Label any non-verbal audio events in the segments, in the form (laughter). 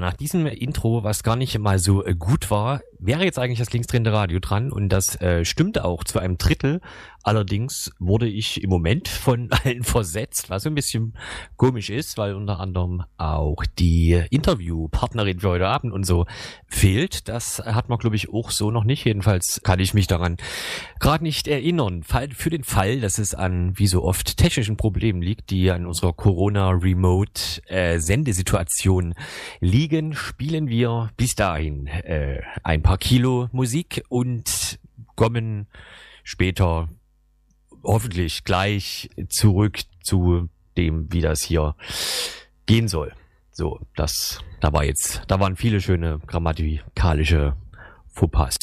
Nach diesem Intro, was gar nicht mal so äh, gut war, wäre jetzt eigentlich das linksdrehende Radio dran und das äh, stimmte auch zu einem Drittel. Allerdings wurde ich im Moment von (laughs) allen versetzt, was ein bisschen komisch ist, weil unter anderem auch die Interviewpartnerin für heute Abend und so fehlt. Das hat man, glaube ich, auch so noch nicht. Jedenfalls kann ich mich daran gerade nicht erinnern. Für den Fall, dass es an, wie so oft, technischen Problemen liegt, die an unserer Corona-Remote-Sendesituation liegen, spielen wir bis dahin äh, ein paar Kilo Musik und kommen später hoffentlich gleich zurück zu dem, wie das hier gehen soll. So, das, da war jetzt, da waren viele schöne grammatikalische Fauxpas.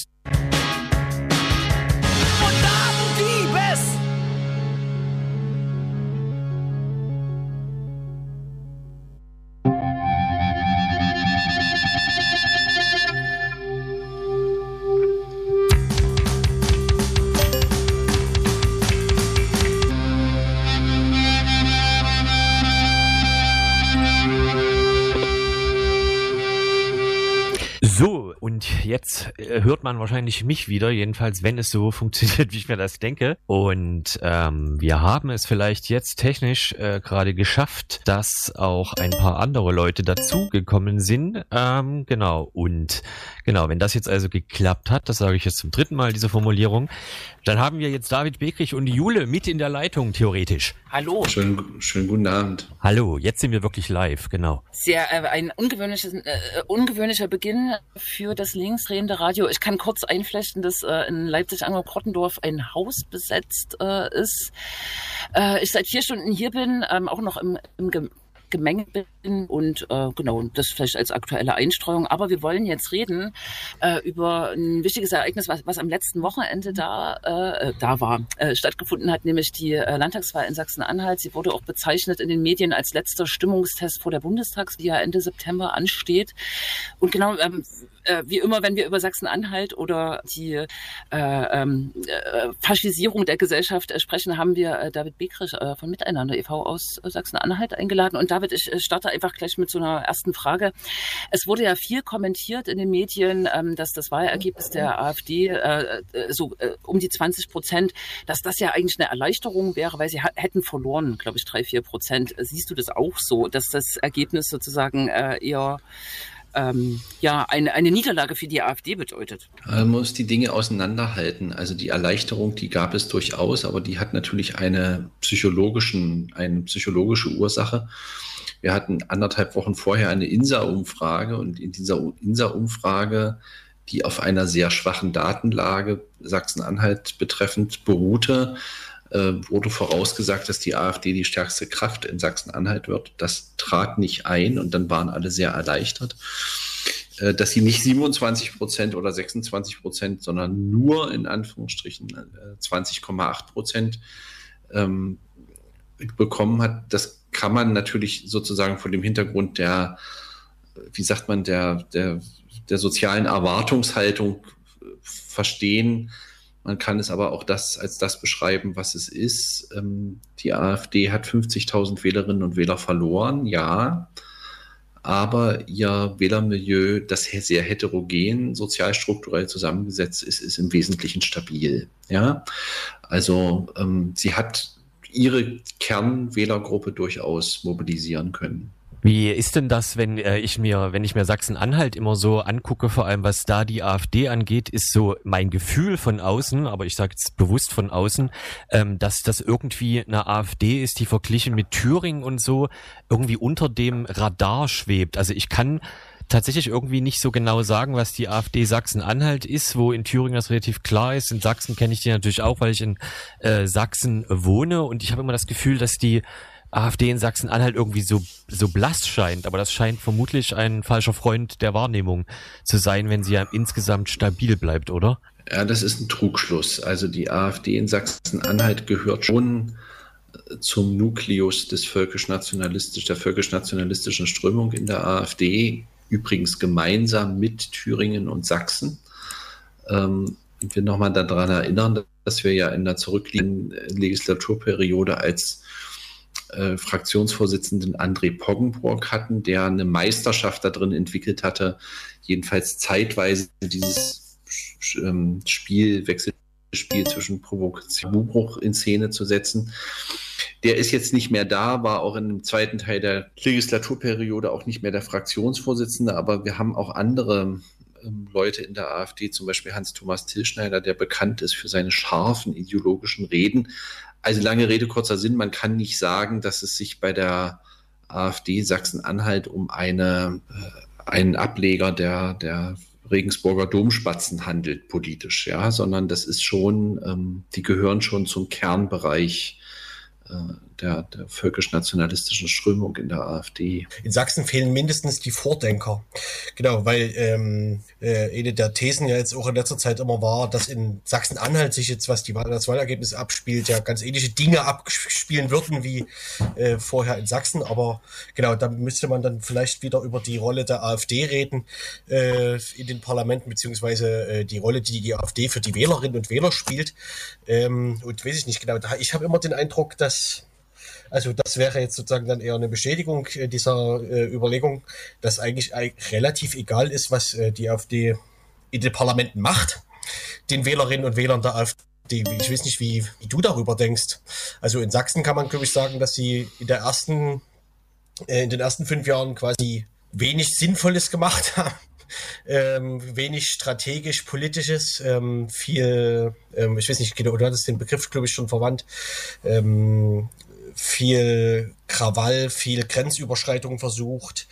Jetzt äh, hört man wahrscheinlich mich wieder, jedenfalls wenn es so (laughs) funktioniert, wie ich mir das denke. Und ähm, wir haben es vielleicht jetzt technisch äh, gerade geschafft, dass auch ein paar andere Leute dazugekommen sind. Ähm, genau. Und genau, wenn das jetzt also geklappt hat, das sage ich jetzt zum dritten Mal, diese Formulierung, dann haben wir jetzt David Bekrich und Jule mit in der Leitung, theoretisch. Hallo. Schönen, schönen guten Abend. Hallo, jetzt sind wir wirklich live, genau. Sehr, äh, ein ungewöhnliches, äh, ungewöhnlicher Beginn für das linksdrehende Radio. Ich kann kurz einflechten, dass äh, in Leipzig-Angel-Krottendorf ein Haus besetzt äh, ist. Äh, ich seit vier Stunden hier bin, ähm, auch noch im, im Gemenge bin und äh, genau, das vielleicht als aktuelle Einstreuung. Aber wir wollen jetzt reden äh, über ein wichtiges Ereignis, was, was am letzten Wochenende da, äh, da war, äh, stattgefunden hat, nämlich die äh, Landtagswahl in Sachsen-Anhalt. Sie wurde auch bezeichnet in den Medien als letzter Stimmungstest vor der Bundestags, die ja Ende September ansteht. Und genau, ähm, äh, wie immer, wenn wir über Sachsen-Anhalt oder die äh, ähm, äh, Faschisierung der Gesellschaft äh, sprechen, haben wir äh, David Bekrich äh, von Miteinander e.V. aus Sachsen-Anhalt eingeladen. Und David, ich starte einfach gleich mit so einer ersten Frage. Es wurde ja viel kommentiert in den Medien, ähm, dass das Wahlergebnis der AfD so um die 20 Prozent, dass das ja eigentlich eine Erleichterung wäre, weil sie hätten verloren, glaube ich, drei, vier Prozent. Siehst du das auch so, dass das Ergebnis sozusagen eher ähm, ja, eine, eine Niederlage für die AfD bedeutet. Man muss die Dinge auseinanderhalten. Also die Erleichterung, die gab es durchaus, aber die hat natürlich eine, psychologischen, eine psychologische Ursache. Wir hatten anderthalb Wochen vorher eine INSA-Umfrage und in dieser INSA-Umfrage, die auf einer sehr schwachen Datenlage Sachsen-Anhalt betreffend beruhte, äh, wurde vorausgesagt, dass die AfD die stärkste Kraft in Sachsen-Anhalt wird. Das trat nicht ein und dann waren alle sehr erleichtert, äh, dass sie nicht 27 Prozent oder 26 Prozent, sondern nur in Anführungsstrichen 20,8 äh, Prozent ähm, bekommen hat. Das kann man natürlich sozusagen vor dem Hintergrund der, wie sagt man, der, der, der sozialen Erwartungshaltung verstehen, man kann es aber auch das als das beschreiben, was es ist. Ähm, die AfD hat 50.000 Wählerinnen und Wähler verloren, ja. Aber ihr Wählermilieu, das sehr heterogen, sozialstrukturell zusammengesetzt ist, ist im Wesentlichen stabil. Ja, also ähm, sie hat ihre Kernwählergruppe durchaus mobilisieren können. Wie ist denn das, wenn äh, ich mir, wenn ich mir Sachsen-Anhalt immer so angucke, vor allem was da die AfD angeht, ist so mein Gefühl von außen, aber ich sage jetzt bewusst von außen, ähm, dass das irgendwie eine AfD ist, die verglichen mit Thüringen und so irgendwie unter dem Radar schwebt. Also ich kann tatsächlich irgendwie nicht so genau sagen, was die AfD Sachsen-Anhalt ist, wo in Thüringen das relativ klar ist. In Sachsen kenne ich die natürlich auch, weil ich in äh, Sachsen wohne und ich habe immer das Gefühl, dass die AfD in Sachsen-Anhalt irgendwie so, so blass scheint. Aber das scheint vermutlich ein falscher Freund der Wahrnehmung zu sein, wenn sie ja insgesamt stabil bleibt, oder? Ja, das ist ein Trugschluss. Also die AfD in Sachsen-Anhalt gehört schon äh, zum Nukleus des völkisch-nationalistisch, der völkisch-nationalistischen Strömung in der AfD, übrigens gemeinsam mit Thüringen und Sachsen. Ähm, ich will nochmal daran erinnern, dass wir ja in der zurückliegenden Legislaturperiode als äh, Fraktionsvorsitzenden André Poggenburg hatten, der eine Meisterschaft darin entwickelt hatte, jedenfalls zeitweise dieses ähm, Spiel, Wechselspiel zwischen Provokation und Buchbruch in Szene zu setzen. Der ist jetzt nicht mehr da, war auch in dem zweiten Teil der Legislaturperiode auch nicht mehr der Fraktionsvorsitzende, aber wir haben auch andere ähm, Leute in der AfD, zum Beispiel Hans-Thomas Tillschneider, der bekannt ist für seine scharfen ideologischen Reden. Also lange Rede, kurzer Sinn, man kann nicht sagen, dass es sich bei der AfD Sachsen-Anhalt um eine, äh, einen Ableger der, der Regensburger Domspatzen handelt politisch, ja, sondern das ist schon, ähm, die gehören schon zum Kernbereich äh, der, der völkisch-nationalistischen Strömung in der AfD. In Sachsen fehlen mindestens die Vordenker. Genau, weil ähm, äh, eine der Thesen ja jetzt auch in letzter Zeit immer war, dass in Sachsen-Anhalt sich jetzt, was die, das Wahlergebnis abspielt, ja ganz ähnliche Dinge abspielen würden wie äh, vorher in Sachsen. Aber genau, da müsste man dann vielleicht wieder über die Rolle der AfD reden äh, in den Parlamenten, beziehungsweise äh, die Rolle, die die AfD für die Wählerinnen und Wähler spielt. Ähm, und weiß ich nicht genau, ich habe immer den Eindruck, dass also das wäre jetzt sozusagen dann eher eine Bestätigung äh, dieser äh, Überlegung, dass eigentlich relativ egal ist, was äh, die AfD in den Parlamenten macht, den Wählerinnen und Wählern der AfD. Ich weiß nicht, wie, wie du darüber denkst. Also in Sachsen kann man, glaube ich, sagen, dass sie in ersten, äh, in den ersten fünf Jahren quasi wenig Sinnvolles gemacht haben. (laughs) Ähm, wenig strategisch politisches, ähm, viel, ähm, ich weiß nicht genau, du hattest den Begriff, glaube ich, schon verwandt, ähm, viel Krawall, viel Grenzüberschreitung versucht,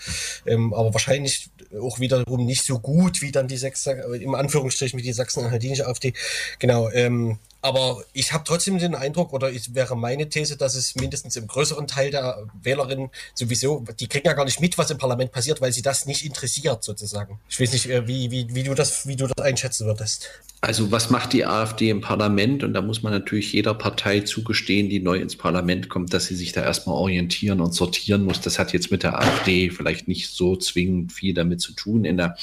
ähm, aber wahrscheinlich auch wiederum nicht so gut wie dann die Sechs, im Anführungsstrich mit die Sachsen-Anhaltinische AfD. Genau, ähm, aber ich habe trotzdem den Eindruck, oder es wäre meine These, dass es mindestens im größeren Teil der Wählerinnen sowieso, die kriegen ja gar nicht mit, was im Parlament passiert, weil sie das nicht interessiert, sozusagen. Ich weiß nicht, äh, wie, wie, wie, du, das, wie du das einschätzen würdest. Also was macht die AfD im Parlament? Und da muss man natürlich jeder Partei zugestehen, die neu ins Parlament kommt, dass sie sich da erstmal orientieren und sortieren muss. Das hat jetzt mit der AfD vielleicht nicht so zwingend viel damit zu tun. In der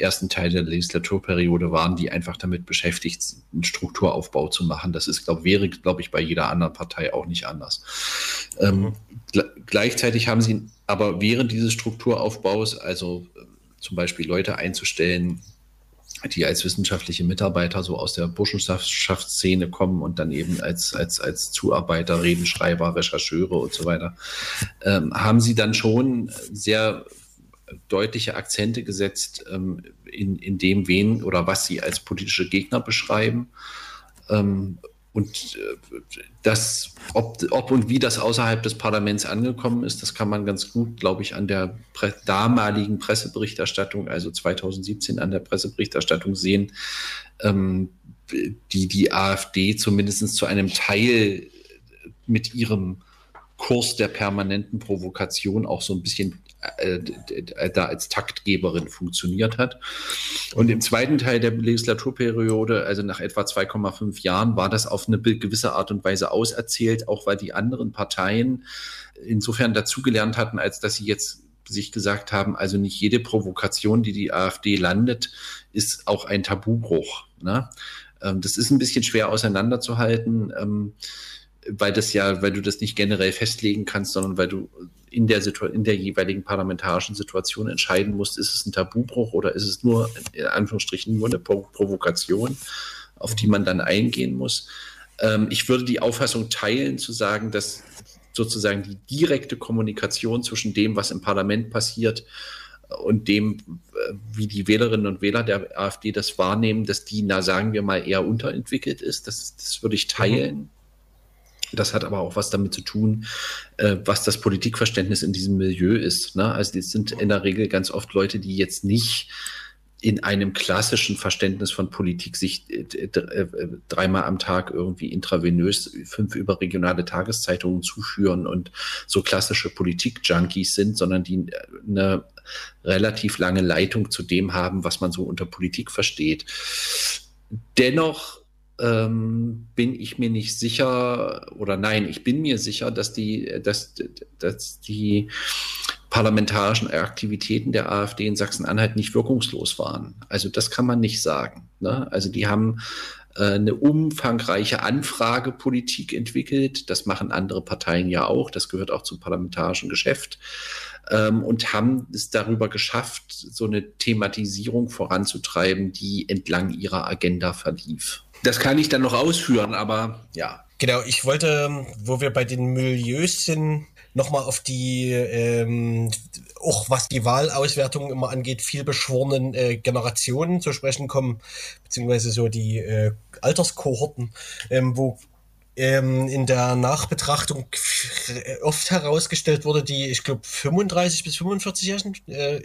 ersten Teil der Legislaturperiode waren die einfach damit beschäftigt, einen Strukturaufbau zu machen. Das ist, glaube wäre, glaube ich, bei jeder anderen Partei auch nicht anders. Ähm, mhm. gleichzeitig haben sie aber während dieses Strukturaufbaus, also äh, zum Beispiel Leute einzustellen, die als wissenschaftliche Mitarbeiter so aus der Burschenschaftsszene kommen und dann eben als, als, als Zuarbeiter, Redenschreiber, Rechercheure und so weiter, ähm, haben sie dann schon sehr deutliche Akzente gesetzt ähm, in, in dem, wen oder was sie als politische Gegner beschreiben. Ähm, und äh, das, ob, ob und wie das außerhalb des Parlaments angekommen ist, das kann man ganz gut, glaube ich, an der Pre damaligen Presseberichterstattung, also 2017 an der Presseberichterstattung sehen, ähm, die die AfD zumindest zu einem Teil mit ihrem Kurs der permanenten Provokation auch so ein bisschen da als Taktgeberin funktioniert hat. Und im zweiten Teil der Legislaturperiode, also nach etwa 2,5 Jahren, war das auf eine gewisse Art und Weise auserzählt, auch weil die anderen Parteien insofern dazugelernt hatten, als dass sie jetzt sich gesagt haben, also nicht jede Provokation, die die AfD landet, ist auch ein Tabubruch. Ne? Ähm, das ist ein bisschen schwer auseinanderzuhalten. Weil das ja, weil du das nicht generell festlegen kannst, sondern weil du in der, Situ in der jeweiligen parlamentarischen Situation entscheiden musst, ist es ein Tabubruch oder ist es nur, in Anführungsstrichen, nur eine Pro Provokation, auf die man dann eingehen muss. Ähm, ich würde die Auffassung teilen, zu sagen, dass sozusagen die direkte Kommunikation zwischen dem, was im Parlament passiert, und dem, äh, wie die Wählerinnen und Wähler der AfD das wahrnehmen, dass die, na sagen wir mal, eher unterentwickelt ist. Das, das würde ich teilen. Mhm. Das hat aber auch was damit zu tun, äh, was das Politikverständnis in diesem Milieu ist. Ne? Also es sind in der Regel ganz oft Leute, die jetzt nicht in einem klassischen Verständnis von Politik sich äh, äh, dreimal am Tag irgendwie intravenös fünf überregionale Tageszeitungen zuführen und so klassische Politik-Junkies sind, sondern die eine relativ lange Leitung zu dem haben, was man so unter Politik versteht. Dennoch ähm, bin ich mir nicht sicher, oder nein, ich bin mir sicher, dass die, dass, dass die parlamentarischen Aktivitäten der AfD in Sachsen-Anhalt nicht wirkungslos waren. Also das kann man nicht sagen. Ne? Also die haben äh, eine umfangreiche Anfragepolitik entwickelt. Das machen andere Parteien ja auch. Das gehört auch zum parlamentarischen Geschäft. Ähm, und haben es darüber geschafft, so eine Thematisierung voranzutreiben, die entlang ihrer Agenda verlief. Das kann ich dann noch ausführen, aber ja. Genau, ich wollte, wo wir bei den Milieus sind, nochmal auf die, ähm, auch was die Wahlauswertung immer angeht, viel beschworenen äh, Generationen zu sprechen kommen, beziehungsweise so die äh, Alterskohorten, ähm, wo ähm, in der Nachbetrachtung oft herausgestellt wurde, die, ich glaube, 35 bis 45-Jährigen. Äh,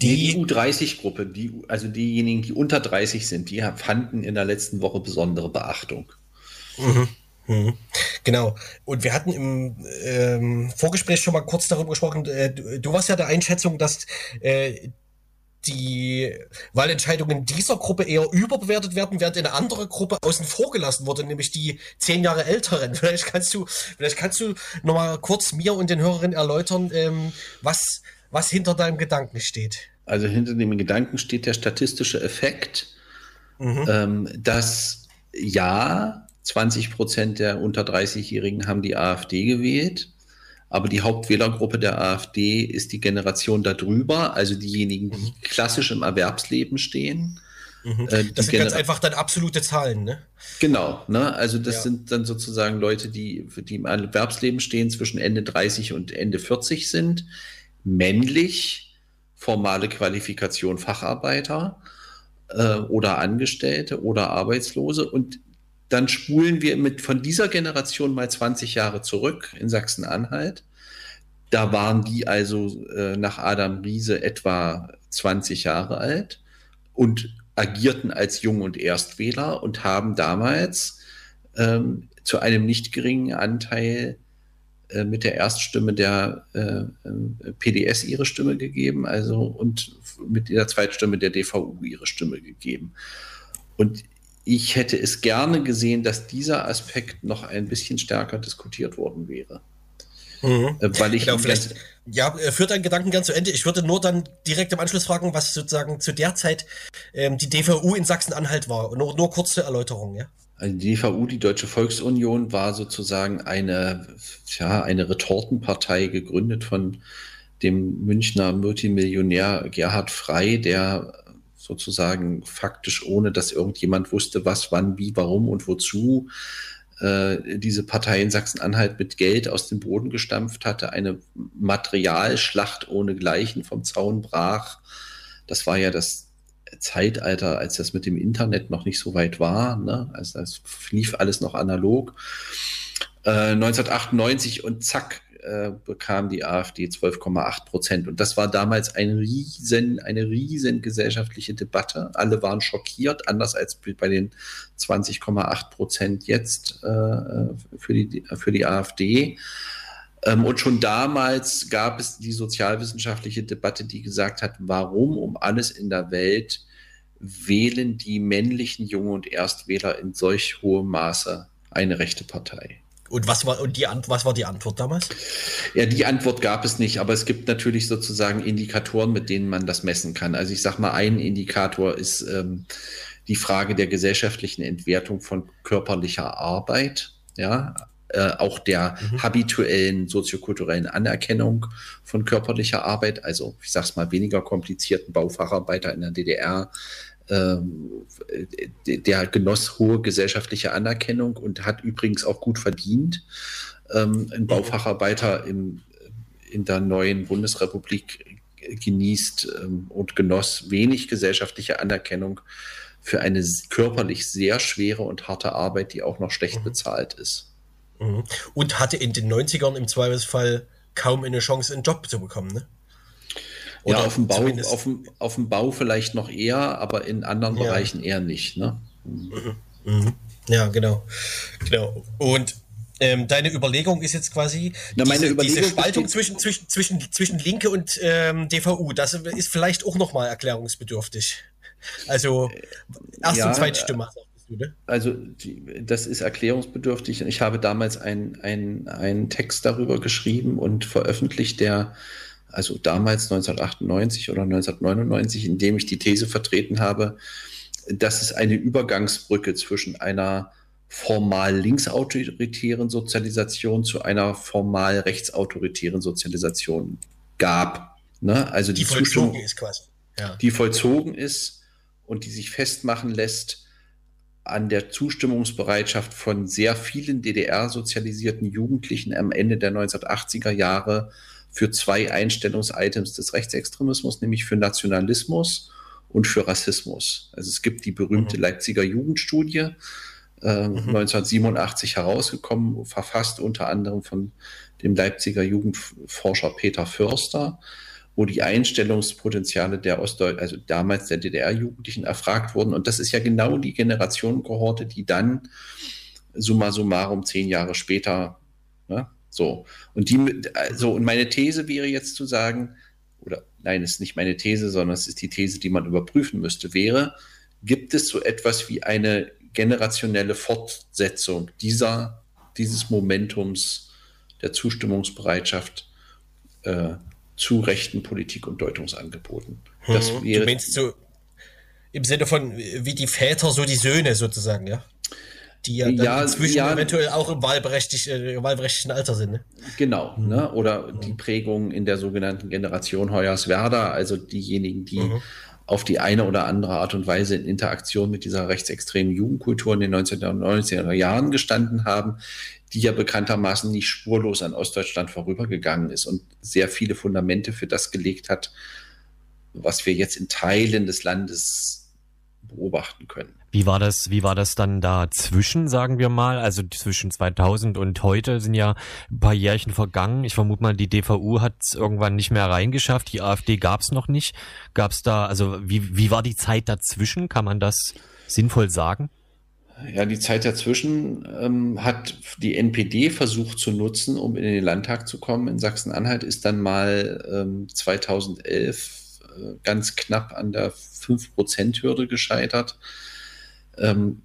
die, die U30-Gruppe, die, also diejenigen, die unter 30 sind, die fanden in der letzten Woche besondere Beachtung. Mhm. Mhm. Genau. Und wir hatten im ähm, Vorgespräch schon mal kurz darüber gesprochen. Äh, du, du, warst ja der Einschätzung, dass äh, die Wahlentscheidungen dieser Gruppe eher überbewertet werden, während eine andere Gruppe außen vor gelassen wurde, nämlich die zehn Jahre älteren. (laughs) Vielleicht kannst du, vielleicht kannst du noch mal kurz mir und den Hörerinnen erläutern, ähm, was, was hinter deinem Gedanken steht. Also hinter dem Gedanken steht der statistische Effekt, mhm. ähm, dass ja, 20 Prozent der unter 30-Jährigen haben die AfD gewählt. Aber die Hauptwählergruppe der AfD ist die Generation darüber, also diejenigen, die mhm. klassisch im Erwerbsleben stehen. Mhm. Äh, das sind ganz einfach dann absolute Zahlen, ne? Genau, ne? Also das ja. sind dann sozusagen Leute, die, die im Erwerbsleben stehen, zwischen Ende 30 und Ende 40 sind, männlich, formale Qualifikation Facharbeiter äh, oder Angestellte oder Arbeitslose und dann spulen wir mit von dieser Generation mal 20 Jahre zurück in Sachsen-Anhalt. Da waren die also äh, nach Adam Riese etwa 20 Jahre alt und agierten als Jung- und Erstwähler und haben damals ähm, zu einem nicht geringen Anteil äh, mit der Erststimme der äh, äh PDS ihre Stimme gegeben, also und mit der Zweitstimme der DVU ihre Stimme gegeben. Und ich hätte es gerne gesehen, dass dieser Aspekt noch ein bisschen stärker diskutiert worden wäre. Mhm. Äh, weil ich genau, vielleicht, ja, äh, führt deinen Gedanken gern zu Ende. Ich würde nur dann direkt im Anschluss fragen, was sozusagen zu der Zeit ähm, die DVU in Sachsen-Anhalt war. Nur, nur kurze Erläuterung, ja. Also die DVU, die Deutsche Volksunion, war sozusagen eine, ja, eine Retortenpartei gegründet von dem Münchner Multimillionär Gerhard Frey, der sozusagen faktisch, ohne dass irgendjemand wusste, was, wann, wie, warum und wozu, äh, diese Partei in Sachsen-Anhalt mit Geld aus dem Boden gestampft hatte, eine Materialschlacht ohne Gleichen vom Zaun brach. Das war ja das Zeitalter, als das mit dem Internet noch nicht so weit war. Ne? Also das lief alles noch analog. Äh, 1998 und zack, äh, bekam die AfD 12,8 Prozent. Und das war damals ein riesen, eine riesen gesellschaftliche Debatte. Alle waren schockiert, anders als bei den 20,8 Prozent jetzt äh, für, die, für die AfD. Ähm, und schon damals gab es die sozialwissenschaftliche Debatte, die gesagt hat, warum um alles in der Welt wählen die männlichen Jungen und Erstwähler in solch hohem Maße eine rechte Partei. Und was war, und die, was war die Antwort damals? Ja, die Antwort gab es nicht, aber es gibt natürlich sozusagen Indikatoren, mit denen man das messen kann. Also ich sage mal, ein Indikator ist ähm, die Frage der gesellschaftlichen Entwertung von körperlicher Arbeit. Ja, äh, auch der mhm. habituellen soziokulturellen Anerkennung von körperlicher Arbeit, also ich sage es mal weniger komplizierten Baufacharbeiter in der DDR der genoss hohe gesellschaftliche Anerkennung und hat übrigens auch gut verdient. Ähm, ein Baufacharbeiter im, in der neuen Bundesrepublik genießt ähm, und genoss wenig gesellschaftliche Anerkennung für eine körperlich sehr schwere und harte Arbeit, die auch noch schlecht mhm. bezahlt ist. Mhm. Und hatte in den 90ern im Zweifelsfall kaum eine Chance, einen Job zu bekommen, ne? Oder ja, auf dem Bau, auf dem, auf dem Bau vielleicht noch eher, aber in anderen ja. Bereichen eher nicht. Ne? Mhm. Mhm. Ja, genau. Genau. Und ähm, deine Überlegung ist jetzt quasi Na, meine diese, Überlegung diese Spaltung zwischen, zwischen, zwischen, zwischen Linke und ähm, DVU. Das ist vielleicht auch nochmal erklärungsbedürftig. Also Erst- ja, und Zweitstimme. Ne? Also das ist erklärungsbedürftig. Ich habe damals einen ein Text darüber geschrieben und veröffentlicht, der also damals 1998 oder 1999, in dem ich die These vertreten habe, dass es eine Übergangsbrücke zwischen einer formal linksautoritären Sozialisation zu einer formal rechtsautoritären Sozialisation gab. Ne? Also die, die vollzogen ist quasi. Ja. Die vollzogen ist und die sich festmachen lässt an der Zustimmungsbereitschaft von sehr vielen DDR-sozialisierten Jugendlichen am Ende der 1980er Jahre für zwei Einstellungsitems des Rechtsextremismus, nämlich für Nationalismus und für Rassismus. Also es gibt die berühmte mhm. Leipziger Jugendstudie, äh, mhm. 1987 herausgekommen, verfasst unter anderem von dem Leipziger Jugendforscher Peter Förster, wo die Einstellungspotenziale der Ostdeutschen, also damals der DDR-Jugendlichen erfragt wurden. Und das ist ja genau die Generationenkohorte, die dann summa summarum zehn Jahre später, ne, so. Und die, also, und meine These wäre jetzt zu sagen, oder nein, es ist nicht meine These, sondern es ist die These, die man überprüfen müsste, wäre, gibt es so etwas wie eine generationelle Fortsetzung dieser, dieses Momentums der Zustimmungsbereitschaft äh, zu rechten Politik- und Deutungsangeboten. Das hm, wäre, du meinst so im Sinne von wie die Väter, so die Söhne sozusagen, ja? Die ja, ja inzwischen ja, eventuell auch im wahlberechtigt, äh, wahlberechtigten Alter sind. Ne? Genau, mhm. ne? oder mhm. die Prägung in der sogenannten Generation Hoyerswerda, also diejenigen, die mhm. auf die eine oder andere Art und Weise in Interaktion mit dieser rechtsextremen Jugendkultur in den 1990er Jahren gestanden haben, die ja bekanntermaßen nicht spurlos an Ostdeutschland vorübergegangen ist und sehr viele Fundamente für das gelegt hat, was wir jetzt in Teilen des Landes beobachten können. Wie war das, wie war das dann dazwischen, sagen wir mal? Also zwischen 2000 und heute sind ja ein paar Jährchen vergangen. Ich vermute mal, die DVU hat es irgendwann nicht mehr reingeschafft. Die AfD gab es noch nicht. Gab es da, also wie, wie war die Zeit dazwischen? Kann man das sinnvoll sagen? Ja, die Zeit dazwischen ähm, hat die NPD versucht zu nutzen, um in den Landtag zu kommen. In Sachsen-Anhalt ist dann mal ähm, 2011 äh, ganz knapp an der 5%-Hürde gescheitert. Ähm,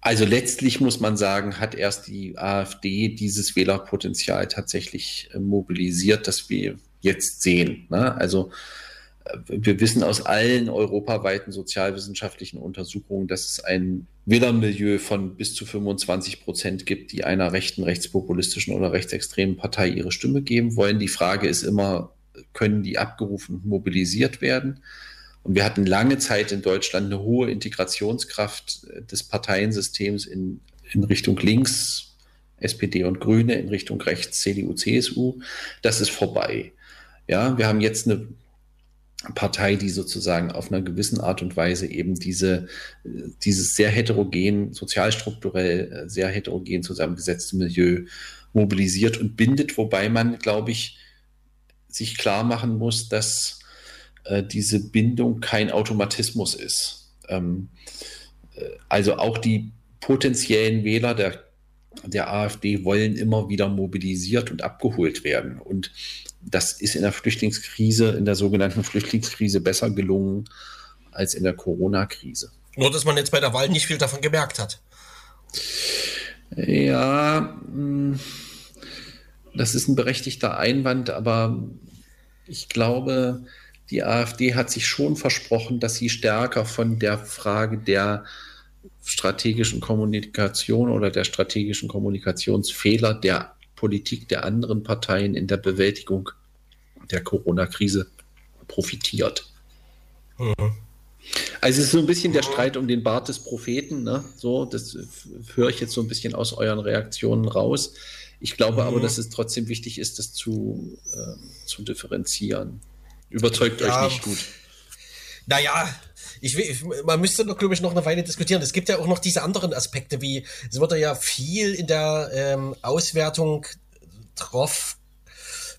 also letztlich muss man sagen, hat erst die AfD dieses Wählerpotenzial tatsächlich äh, mobilisiert, das wir jetzt sehen. Ne? Also wir wissen aus allen europaweiten sozialwissenschaftlichen Untersuchungen, dass es ein Wählermilieu von bis zu 25 Prozent gibt, die einer rechten, rechtspopulistischen oder rechtsextremen Partei ihre Stimme geben wollen. Die Frage ist immer, können die abgerufen mobilisiert werden? Und wir hatten lange Zeit in Deutschland eine hohe Integrationskraft des Parteiensystems in, in Richtung links, SPD und Grüne, in Richtung rechts, CDU, CSU. Das ist vorbei. Ja, wir haben jetzt eine Partei, die sozusagen auf einer gewissen Art und Weise eben diese, dieses sehr heterogen, sozialstrukturell äh, sehr heterogen zusammengesetzte Milieu mobilisiert und bindet, wobei man, glaube ich, sich klar machen muss, dass äh, diese Bindung kein Automatismus ist. Ähm, äh, also auch die potenziellen Wähler der, der AfD wollen immer wieder mobilisiert und abgeholt werden. Und das ist in der Flüchtlingskrise, in der sogenannten Flüchtlingskrise besser gelungen als in der Corona-Krise. Nur, dass man jetzt bei der Wahl nicht viel davon gemerkt hat. Ja, hm, das ist ein berechtigter Einwand, aber ich glaube, die AfD hat sich schon versprochen, dass sie stärker von der Frage der strategischen Kommunikation oder der strategischen Kommunikationsfehler der Politik der anderen Parteien in der Bewältigung der Corona-Krise profitiert. Mhm. Also es ist so ein bisschen der Streit um den Bart des Propheten, ne? So, das höre ich jetzt so ein bisschen aus euren Reaktionen raus. Ich glaube mhm. aber, dass es trotzdem wichtig ist, das zu, äh, zu differenzieren. Überzeugt ja. euch nicht gut. Naja, ich will, man müsste noch, glaube ich, noch eine Weile diskutieren. Es gibt ja auch noch diese anderen Aspekte, wie es wurde ja viel in der ähm, Auswertung drauf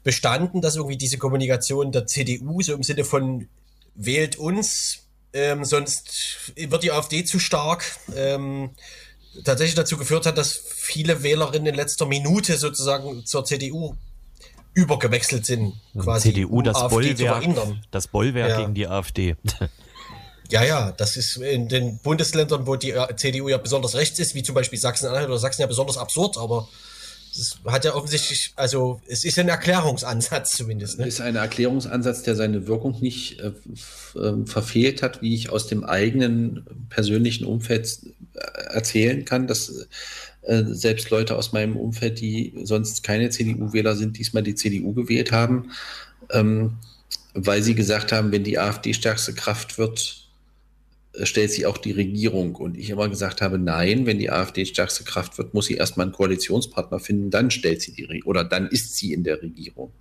bestanden, dass irgendwie diese Kommunikation der CDU so im Sinne von wählt uns, ähm, sonst wird die AfD zu stark, ähm, tatsächlich dazu geführt hat, dass viele Wählerinnen in letzter Minute sozusagen zur CDU übergewechselt sind. Quasi, CDU, um das AfD Bollwerk, das Bollwerk ja. gegen die AfD. Ja, ja, das ist in den Bundesländern, wo die CDU ja besonders rechts ist, wie zum Beispiel Sachsen-Anhalt oder Sachsen ja besonders absurd, aber Das hat ja offensichtlich, also es ist ein Erklärungsansatz zumindest. Ne? Es ist ein Erklärungsansatz, der seine Wirkung nicht äh, äh, verfehlt hat, wie ich aus dem eigenen persönlichen Umfeld äh, erzählen kann, dass äh, selbst Leute aus meinem Umfeld, die sonst keine CDU-Wähler sind, diesmal die CDU gewählt haben, ähm, weil sie gesagt haben, wenn die AfD stärkste Kraft wird, äh, stellt sie auch die Regierung. Und ich immer gesagt habe, nein, wenn die AfD stärkste Kraft wird, muss sie erstmal einen Koalitionspartner finden, dann stellt sie die Regierung oder dann ist sie in der Regierung.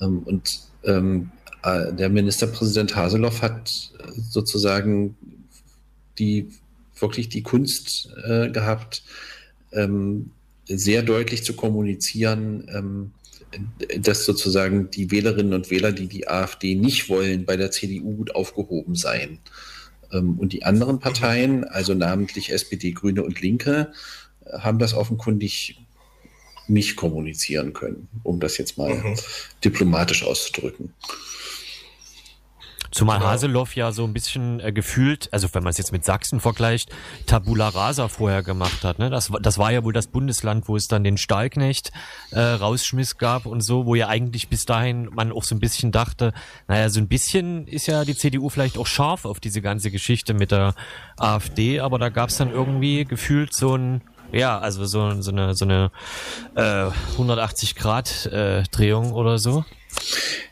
Ähm, und ähm, äh, der Ministerpräsident Haseloff hat sozusagen die wirklich die Kunst äh, gehabt, ähm, sehr deutlich zu kommunizieren, ähm, dass sozusagen die Wählerinnen und Wähler, die die AfD nicht wollen, bei der CDU gut aufgehoben seien. Ähm, und die anderen Parteien, also namentlich SPD, Grüne und Linke, haben das offenkundig nicht kommunizieren können, um das jetzt mal mhm. diplomatisch auszudrücken. Zumal genau. Haseloff ja so ein bisschen äh, gefühlt, also wenn man es jetzt mit Sachsen vergleicht, Tabula Rasa vorher gemacht hat. Ne? Das, das war ja wohl das Bundesland, wo es dann den Stahlknecht äh, rausschmiss gab und so, wo ja eigentlich bis dahin man auch so ein bisschen dachte, naja, so ein bisschen ist ja die CDU vielleicht auch scharf auf diese ganze Geschichte mit der AfD, aber da gab es dann irgendwie gefühlt so ein ja, also so, so eine, so eine äh, 180 Grad äh, Drehung oder so.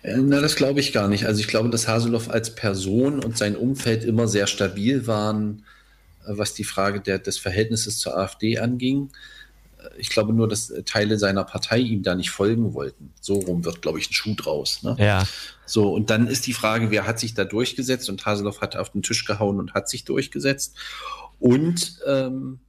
Äh, na, das glaube ich gar nicht. Also ich glaube, dass Haseloff als Person und sein Umfeld immer sehr stabil waren, äh, was die Frage der, des Verhältnisses zur AfD anging. Äh, ich glaube nur, dass Teile seiner Partei ihm da nicht folgen wollten. So rum wird, glaube ich, ein Schuh draus. Ne? Ja. So, und dann ist die Frage, wer hat sich da durchgesetzt? Und Haseloff hat auf den Tisch gehauen und hat sich durchgesetzt. Und ähm,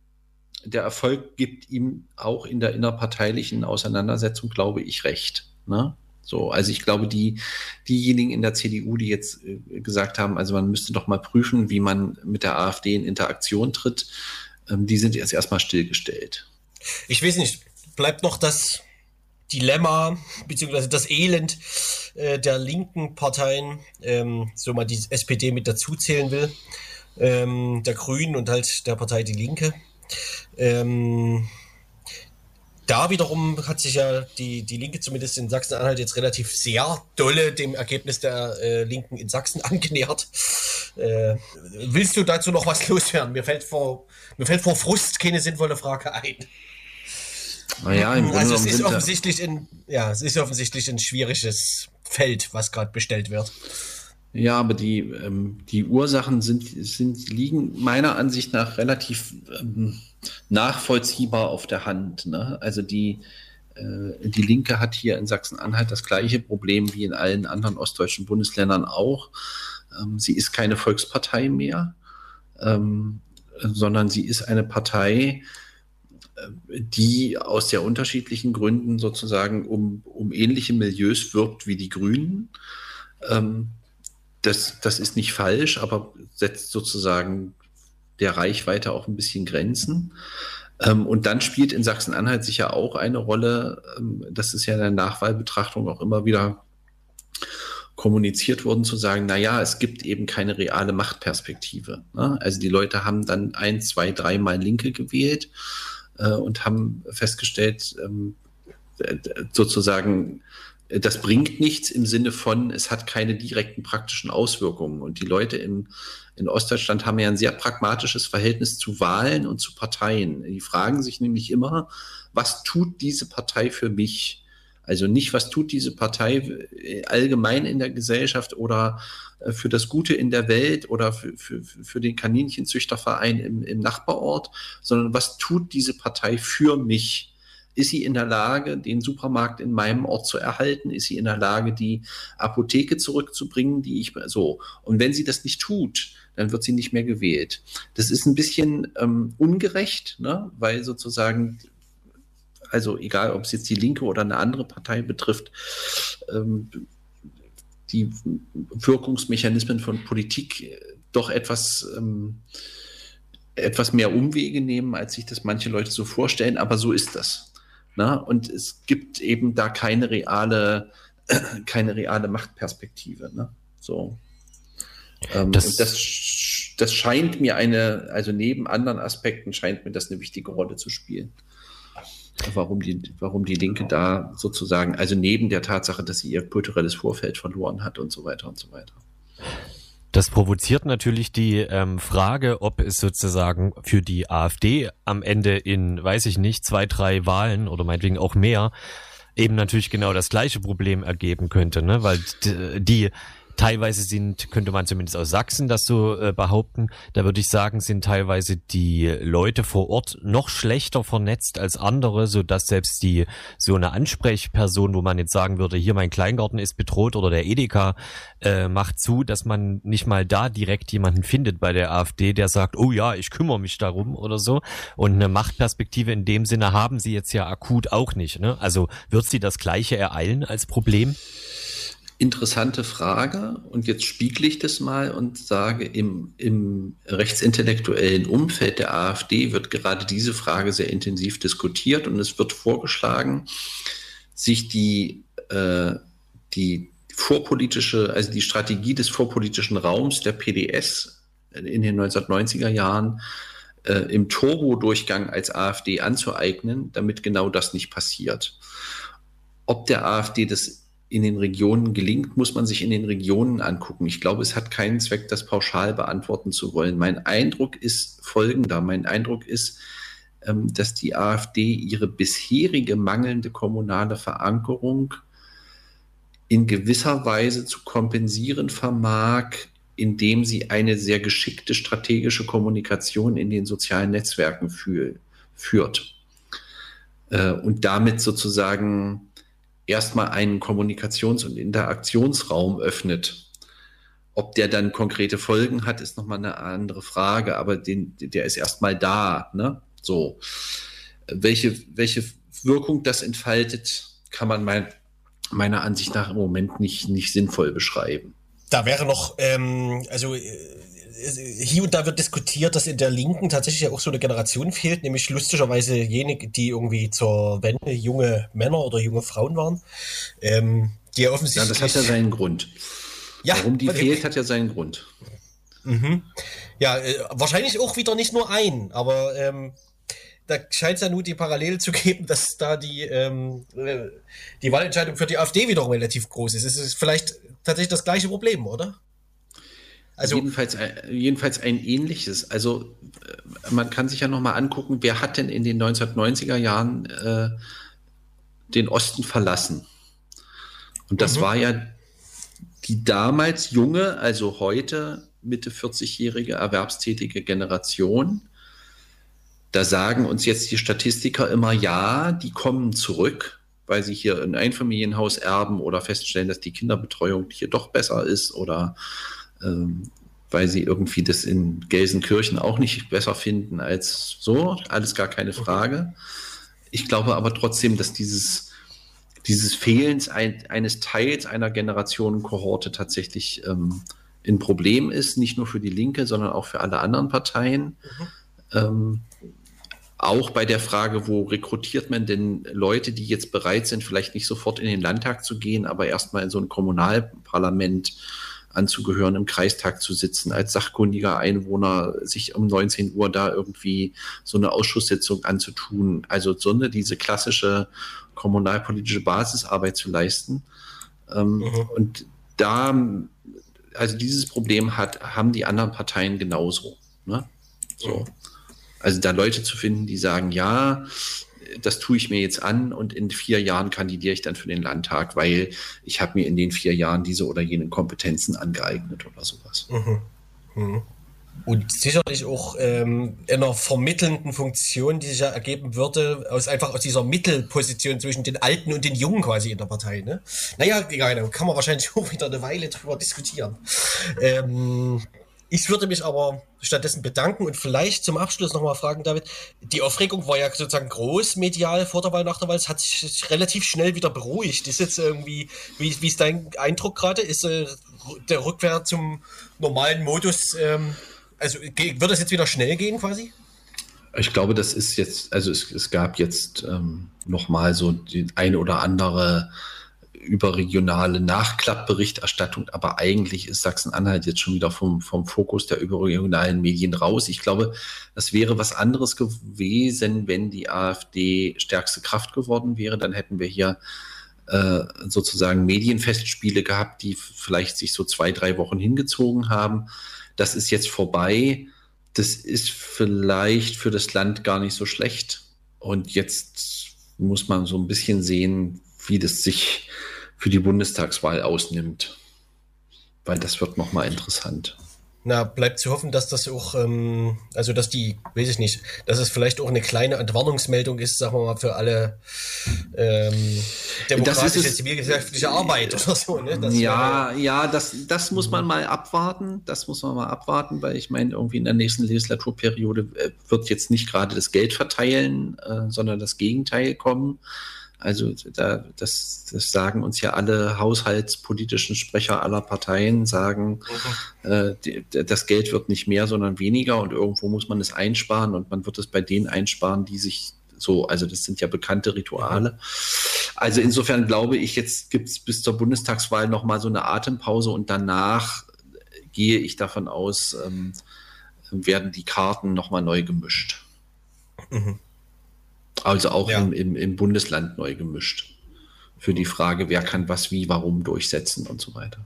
der Erfolg gibt ihm auch in der innerparteilichen Auseinandersetzung, glaube ich, recht. Ne? So, also ich glaube, die, diejenigen in der CDU, die jetzt äh, gesagt haben, also man müsste doch mal prüfen, wie man mit der AfD in Interaktion tritt, ähm, die sind jetzt erstmal stillgestellt. Ich weiß nicht, bleibt noch das Dilemma beziehungsweise das Elend äh, der linken Parteien, ähm, so man die SPD mit dazuzählen will, ähm, der Grünen und halt der Partei Die Linke. Ähm, da wiederum hat sich ja die, die Linke zumindest in Sachsen-Anhalt jetzt relativ sehr dolle dem Ergebnis der äh, Linken in Sachsen (laughs) angenähert. Äh, willst du dazu noch was loswerden? Mir fällt vor, mir fällt vor Frust keine sinnvolle Frage ein. Naja, im also es ist offensichtlich ein, ja, es ist offensichtlich ein schwieriges Feld, was gerade bestellt wird. Ja, aber die, ähm, die Ursachen sind, sind, liegen meiner Ansicht nach relativ ähm, nachvollziehbar auf der Hand. Ne? Also die, äh, die Linke hat hier in Sachsen-Anhalt das gleiche Problem wie in allen anderen ostdeutschen Bundesländern auch. Ähm, sie ist keine Volkspartei mehr, ähm, sondern sie ist eine Partei, äh, die aus sehr unterschiedlichen Gründen sozusagen um, um ähnliche Milieus wirbt wie die Grünen. Ähm, das, das ist nicht falsch, aber setzt sozusagen der Reichweite auch ein bisschen Grenzen. Ähm, und dann spielt in Sachsen-Anhalt sicher auch eine Rolle, ähm, das ist ja in der Nachwahlbetrachtung auch immer wieder kommuniziert worden, zu sagen, na ja, es gibt eben keine reale Machtperspektive. Ne? Also die Leute haben dann ein, zwei, dreimal Linke gewählt äh, und haben festgestellt, ähm, sozusagen, das bringt nichts im Sinne von, es hat keine direkten praktischen Auswirkungen. Und die Leute im, in Ostdeutschland haben ja ein sehr pragmatisches Verhältnis zu Wahlen und zu Parteien. Die fragen sich nämlich immer, was tut diese Partei für mich? Also nicht, was tut diese Partei allgemein in der Gesellschaft oder äh, für das Gute in der Welt oder für, für, für den Kaninchenzüchterverein im, im Nachbarort, sondern was tut diese Partei für mich? Ist sie in der Lage, den Supermarkt in meinem Ort zu erhalten? Ist sie in der Lage, die Apotheke zurückzubringen, die ich so? Und wenn sie das nicht tut, dann wird sie nicht mehr gewählt. Das ist ein bisschen ähm, ungerecht, ne? weil sozusagen, also egal, ob es jetzt die Linke oder eine andere Partei betrifft, ähm, die Wirkungsmechanismen von Politik doch etwas ähm, etwas mehr Umwege nehmen, als sich das manche Leute so vorstellen, aber so ist das. Na? Und es gibt eben da keine reale, (clears throat) keine reale Machtperspektive. Ne? So. Ähm, das, das, das scheint mir eine, also neben anderen Aspekten scheint mir das eine wichtige Rolle zu spielen. warum die, warum die Linke da sozusagen, also neben der Tatsache, dass sie ihr kulturelles Vorfeld verloren hat und so weiter und so weiter. Das provoziert natürlich die ähm, Frage, ob es sozusagen für die AfD am Ende in, weiß ich nicht, zwei, drei Wahlen oder meinetwegen auch mehr eben natürlich genau das gleiche Problem ergeben könnte, ne? Weil die Teilweise sind, könnte man zumindest aus Sachsen das so äh, behaupten, da würde ich sagen, sind teilweise die Leute vor Ort noch schlechter vernetzt als andere, so dass selbst die so eine Ansprechperson, wo man jetzt sagen würde, hier mein Kleingarten ist bedroht oder der Edeka äh, macht zu, dass man nicht mal da direkt jemanden findet bei der AfD, der sagt, oh ja, ich kümmere mich darum oder so. Und eine Machtperspektive in dem Sinne haben sie jetzt ja akut auch nicht. Ne? Also wird sie das Gleiche ereilen als Problem? Interessante Frage und jetzt spiegle ich das mal und sage, im, im rechtsintellektuellen Umfeld der AfD wird gerade diese Frage sehr intensiv diskutiert und es wird vorgeschlagen, sich die, äh, die vorpolitische, also die Strategie des vorpolitischen Raums der PDS in den 1990er Jahren äh, im Turbo-Durchgang als AfD anzueignen, damit genau das nicht passiert. Ob der AfD das in den Regionen gelingt, muss man sich in den Regionen angucken. Ich glaube, es hat keinen Zweck, das pauschal beantworten zu wollen. Mein Eindruck ist folgender. Mein Eindruck ist, ähm, dass die AfD ihre bisherige mangelnde kommunale Verankerung in gewisser Weise zu kompensieren vermag, indem sie eine sehr geschickte strategische Kommunikation in den sozialen Netzwerken führt. Äh, und damit sozusagen erstmal einen Kommunikations- und Interaktionsraum öffnet. Ob der dann konkrete Folgen hat, ist nochmal eine andere Frage, aber den, der ist erstmal da. Ne? So. Welche, welche Wirkung das entfaltet, kann man mein, meiner Ansicht nach im Moment nicht, nicht sinnvoll beschreiben. Da wäre noch, ähm, also äh, hier und da wird diskutiert, dass in der Linken tatsächlich auch so eine Generation fehlt, nämlich lustigerweise jene, die irgendwie zur Wende junge Männer oder junge Frauen waren. Ähm, die ja offensichtlich. Ja, das hat ja seinen Grund. Ja, Warum die fehlt, hat ja seinen Grund. Mhm. Ja, äh, wahrscheinlich auch wieder nicht nur ein, aber ähm, da scheint es ja nur die Parallele zu geben, dass da die, ähm, äh, die Wahlentscheidung für die AfD wiederum relativ groß ist. Es ist vielleicht tatsächlich das gleiche Problem, oder? Also jedenfalls, jedenfalls ein ähnliches. Also äh, man kann sich ja noch mal angucken, wer hat denn in den 1990er Jahren äh, den Osten verlassen? Und das mhm. war ja die damals junge, also heute Mitte 40-jährige erwerbstätige Generation. Da sagen uns jetzt die Statistiker immer, ja, die kommen zurück, weil sie hier ein Einfamilienhaus erben oder feststellen, dass die Kinderbetreuung hier doch besser ist oder ähm, weil sie irgendwie das in Gelsenkirchen auch nicht besser finden als so. Alles gar keine Frage. Ich glaube aber trotzdem, dass dieses, dieses Fehlens ein, eines Teils einer Generationenkohorte tatsächlich ähm, ein Problem ist, nicht nur für die Linke, sondern auch für alle anderen Parteien. Mhm. Ähm, auch bei der Frage, wo rekrutiert man denn Leute, die jetzt bereit sind, vielleicht nicht sofort in den Landtag zu gehen, aber erstmal in so ein Kommunalparlament anzugehören, im Kreistag zu sitzen, als sachkundiger Einwohner sich um 19 Uhr da irgendwie so eine Ausschusssitzung anzutun. Also so eine, diese klassische kommunalpolitische Basisarbeit zu leisten. Ähm, mhm. Und da, also dieses Problem hat, haben die anderen Parteien genauso. Ne? So. Mhm. Also da Leute zu finden, die sagen, ja, das tue ich mir jetzt an und in vier Jahren kandidiere ich dann für den Landtag, weil ich habe mir in den vier Jahren diese oder jene Kompetenzen angeeignet oder sowas. Mhm. Mhm. Und sicherlich auch ähm, in einer vermittelnden Funktion, die sich ja ergeben würde, aus einfach aus dieser Mittelposition zwischen den Alten und den Jungen quasi in der Partei. Ne? Naja, egal, da kann man wahrscheinlich (laughs) auch wieder eine Weile drüber diskutieren. Ähm, ich würde mich aber stattdessen bedanken und vielleicht zum Abschluss nochmal fragen, David. Die Aufregung war ja sozusagen groß medial vor der Wahl, nach der Wahl. Es hat sich relativ schnell wieder beruhigt. Ist jetzt irgendwie, wie, wie ist dein Eindruck gerade? Ist äh, der Rückkehr zum normalen Modus, ähm, also wird das jetzt wieder schnell gehen quasi? Ich glaube, das ist jetzt, also es, es gab jetzt ähm, nochmal so die eine oder andere überregionale Nachklappberichterstattung, aber eigentlich ist Sachsen-Anhalt jetzt schon wieder vom, vom Fokus der überregionalen Medien raus. Ich glaube, das wäre was anderes gewesen, wenn die AfD stärkste Kraft geworden wäre. Dann hätten wir hier äh, sozusagen Medienfestspiele gehabt, die vielleicht sich so zwei, drei Wochen hingezogen haben. Das ist jetzt vorbei. Das ist vielleicht für das Land gar nicht so schlecht. Und jetzt muss man so ein bisschen sehen, wie das sich für die Bundestagswahl ausnimmt. Weil das wird nochmal interessant. Na, bleibt zu hoffen, dass das auch, ähm, also dass die, weiß ich nicht, dass es vielleicht auch eine kleine Entwarnungsmeldung ist, sagen wir mal, für alle ähm, demokratische zivilgesellschaftliche Arbeit oder so. Ne? Das ja, wäre, ja, das, das muss man mal abwarten. Das muss man mal abwarten, weil ich meine, irgendwie in der nächsten Legislaturperiode äh, wird jetzt nicht gerade das Geld verteilen, äh, sondern das Gegenteil kommen. Also da, das, das sagen uns ja alle haushaltspolitischen Sprecher aller Parteien, sagen, mhm. äh, die, das Geld wird nicht mehr, sondern weniger und irgendwo muss man es einsparen und man wird es bei denen einsparen, die sich so, also das sind ja bekannte Rituale. Also insofern glaube ich, jetzt gibt es bis zur Bundestagswahl nochmal so eine Atempause und danach gehe ich davon aus, ähm, werden die Karten nochmal neu gemischt. Mhm. Also auch ja. im, im, Bundesland neu gemischt. Für die Frage, wer kann was wie, warum durchsetzen und so weiter.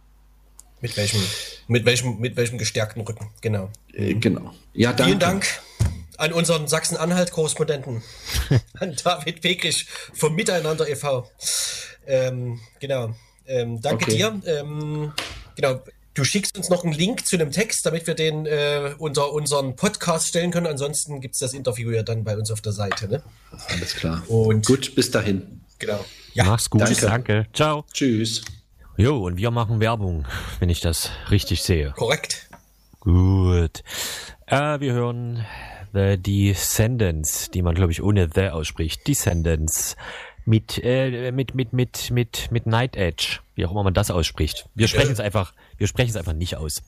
Mit welchem, mit welchem, mit welchem gestärkten Rücken, genau. Äh, genau. Ja, danke. Vielen Dank an unseren Sachsen-Anhalt-Korrespondenten, (laughs) an David Pekisch vom Miteinander e.V. Ähm, genau. Ähm, danke okay. dir. Ähm, genau. Du schickst uns noch einen Link zu einem Text, damit wir den äh, unter unseren Podcast stellen können. Ansonsten gibt es das Interview ja dann bei uns auf der Seite. Ne? Alles klar. Und gut, bis dahin. Genau. Ja, Mach's gut. Danke. danke. Ciao. Tschüss. Jo, und wir machen Werbung, wenn ich das richtig sehe. Korrekt. Gut. Äh, wir hören The Descendants, die man, glaube ich, ohne The ausspricht. Descendants mit, äh, mit, mit, mit, mit, mit Night Edge, wie auch immer man das ausspricht. Wir sprechen es einfach, wir sprechen es einfach nicht aus.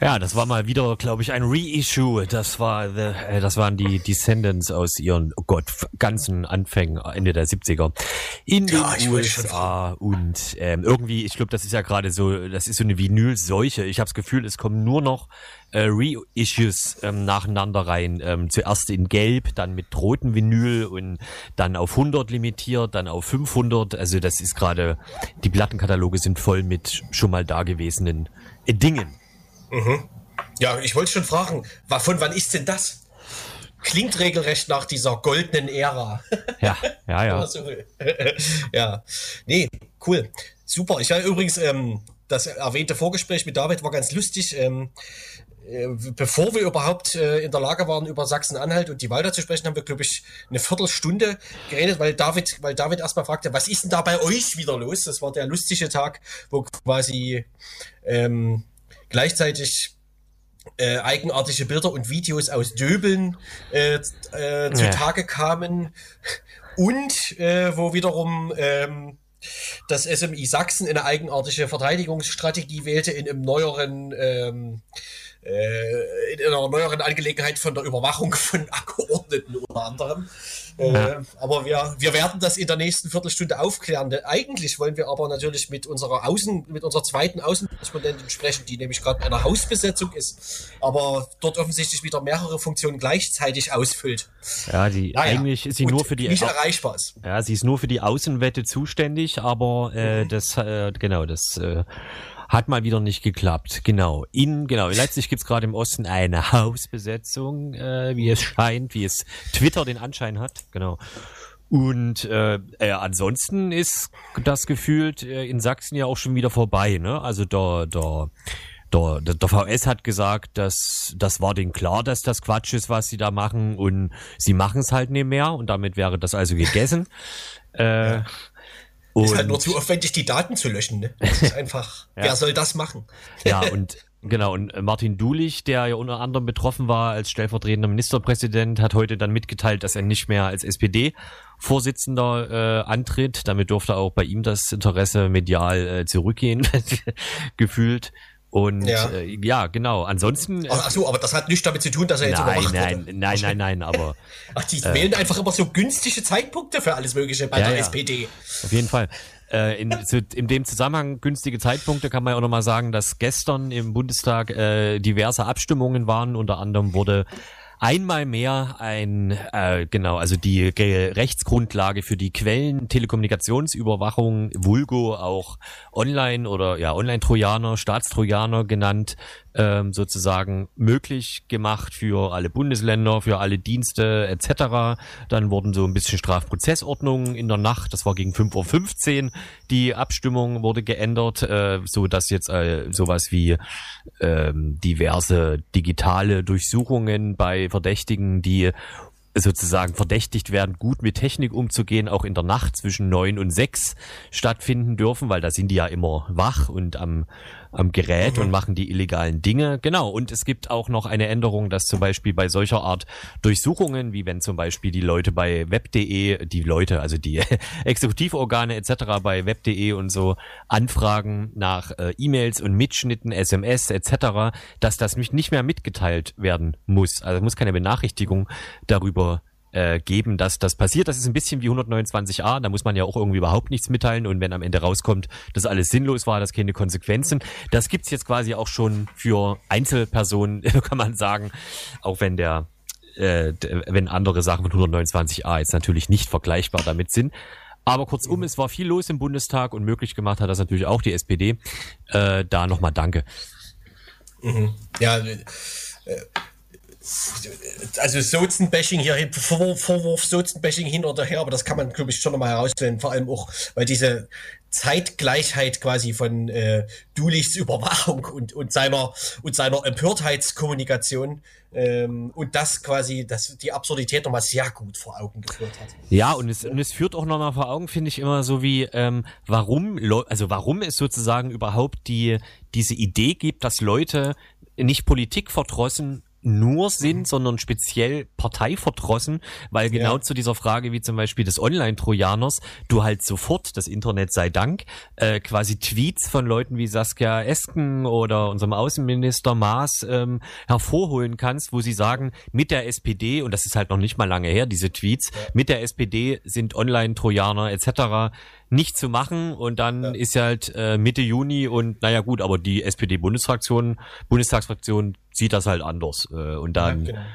Ja, das war mal wieder, glaube ich, ein Reissue. Das war, the, äh, das waren die Descendants aus ihren, oh Gott, ganzen Anfängen Ende der 70er in den ja, USA und ähm, irgendwie, ich glaube, das ist ja gerade so, das ist so eine Vinyl-Seuche. Ich habe das Gefühl, es kommen nur noch äh, Reissues ähm, nacheinander rein. Ähm, zuerst in Gelb, dann mit rotem Vinyl und dann auf 100 limitiert, dann auf 500. Also das ist gerade, die Plattenkataloge sind voll mit schon mal dagewesenen äh, Dingen. Mhm. Ja, ich wollte schon fragen, von wann ist denn das? Klingt regelrecht nach dieser goldenen Ära. (laughs) Ja, ja, ja. (laughs) ja, nee, cool. Super. Ich war übrigens, ähm, das erwähnte Vorgespräch mit David war ganz lustig. Ähm, äh, bevor wir überhaupt äh, in der Lage waren, über Sachsen-Anhalt und die Walder zu sprechen, haben wir, glaube ich, eine Viertelstunde geredet, weil David, weil David erstmal fragte, was ist denn da bei euch wieder los? Das war der lustige Tag, wo quasi ähm, gleichzeitig äh, eigenartige Bilder und Videos aus Döbeln äh, äh, zutage ja. kamen und äh, wo wiederum ähm, das SMI Sachsen eine eigenartige Verteidigungsstrategie wählte in einem neueren ähm, äh, in einer neueren Angelegenheit von der Überwachung von (laughs) Abgeordneten unter anderem. Ja. Äh, aber wir, wir werden das in der nächsten Viertelstunde aufklären. Eigentlich wollen wir aber natürlich mit unserer Außen, mit unserer zweiten Außenkorrespondentin sprechen, die nämlich gerade bei einer Hausbesetzung ist, aber dort offensichtlich wieder mehrere Funktionen gleichzeitig ausfüllt. Ja, die naja, eigentlich ist sie nur für die nicht erreichbar ist. Ja, sie ist nur für die Außenwette zuständig, aber äh, mhm. das äh, genau das äh, hat mal wieder nicht geklappt. Genau. In, genau. In Leipzig gibt's gerade im Osten eine Hausbesetzung, äh, wie es scheint, wie es Twitter den Anschein hat. Genau. Und äh, äh, ansonsten ist das gefühlt äh, in Sachsen ja auch schon wieder vorbei. Ne? Also der, der, der, der VS hat gesagt, dass das war denen klar, dass das Quatsch ist, was sie da machen und sie machen es halt nicht mehr und damit wäre das also gegessen. äh. Und ist halt nur zu aufwendig, die Daten zu löschen. Ne? Das ist einfach, (laughs) ja. wer soll das machen? ja, und Genau, und äh, Martin Dulich, der ja unter anderem betroffen war als stellvertretender Ministerpräsident, hat heute dann mitgeteilt, dass er nicht mehr als SPD-Vorsitzender äh, antritt. Damit durfte auch bei ihm das Interesse medial äh, zurückgehen, (laughs) gefühlt. Und ja. Äh, ja, genau. Ansonsten. Ach, ach, so, aber das hat nichts damit zu tun, dass er jetzt nein, überwacht nein, wurde. Nein, nein, nein, aber. (laughs) ach, die äh, wählen einfach immer so günstige Zeitpunkte für alles Mögliche bei ja, der ja. SPD. Auf jeden Fall. Äh, in, zu, in dem Zusammenhang günstige Zeitpunkte kann man ja auch nochmal sagen, dass gestern im Bundestag äh, diverse Abstimmungen waren. Unter anderem wurde einmal mehr ein, äh, genau, also die Rechtsgrundlage für die Quellen Telekommunikationsüberwachung, Vulgo auch Online oder ja Online-Trojaner, Staatstrojaner genannt, ähm, sozusagen möglich gemacht für alle Bundesländer, für alle Dienste etc. Dann wurden so ein bisschen Strafprozessordnungen in der Nacht, das war gegen 5.15 Uhr, die Abstimmung wurde geändert, äh, so dass jetzt äh, sowas wie ähm, diverse digitale Durchsuchungen bei Verdächtigen, die sozusagen verdächtigt werden, gut mit Technik umzugehen, auch in der Nacht zwischen neun und sechs stattfinden dürfen, weil da sind die ja immer wach und am, am Gerät mhm. und machen die illegalen Dinge. Genau. Und es gibt auch noch eine Änderung, dass zum Beispiel bei solcher Art Durchsuchungen, wie wenn zum Beispiel die Leute bei web.de, die Leute, also die (laughs) Exekutivorgane etc. bei web.de und so anfragen nach äh, E-Mails und Mitschnitten, SMS etc., dass das nicht mehr mitgeteilt werden muss. Also muss keine Benachrichtigung darüber äh, geben, dass das passiert. Das ist ein bisschen wie 129a, da muss man ja auch irgendwie überhaupt nichts mitteilen und wenn am Ende rauskommt, dass alles sinnlos war, dass keine Konsequenzen. Das gibt's jetzt quasi auch schon für Einzelpersonen, (laughs) kann man sagen, auch wenn der äh, wenn andere Sachen von 129a jetzt natürlich nicht vergleichbar damit sind. Aber kurzum, es war viel los im Bundestag und möglich gemacht hat das natürlich auch die SPD. Äh, da nochmal Danke. Mhm. Ja, äh, also Sozenbashing hier, Vor Vorwurf Sozenbashing hin oder her, aber das kann man, glaube ich, schon nochmal herausstellen, vor allem auch, weil diese Zeitgleichheit quasi von äh, Dulichs Überwachung und, und seiner und seiner Empörtheitskommunikation ähm, und das quasi, das die Absurdität nochmal sehr gut vor Augen geführt hat. Ja, und es, und es führt auch nochmal vor Augen, finde ich immer so wie, ähm, warum, also warum es sozusagen überhaupt die, diese Idee gibt, dass Leute nicht Politik verdrossen nur sind, mhm. sondern speziell parteiverdrossen, weil genau ja. zu dieser Frage wie zum Beispiel des Online-Trojaners du halt sofort, das Internet sei Dank, äh, quasi Tweets von Leuten wie Saskia Esken oder unserem Außenminister Maas ähm, hervorholen kannst, wo sie sagen, mit der SPD, und das ist halt noch nicht mal lange her, diese Tweets, mit der SPD sind Online-Trojaner etc nicht zu machen und dann ja. ist halt äh, Mitte Juni und naja gut, aber die SPD-Bundesfraktion, Bundestagsfraktion sieht das halt anders äh, und dann ja, genau.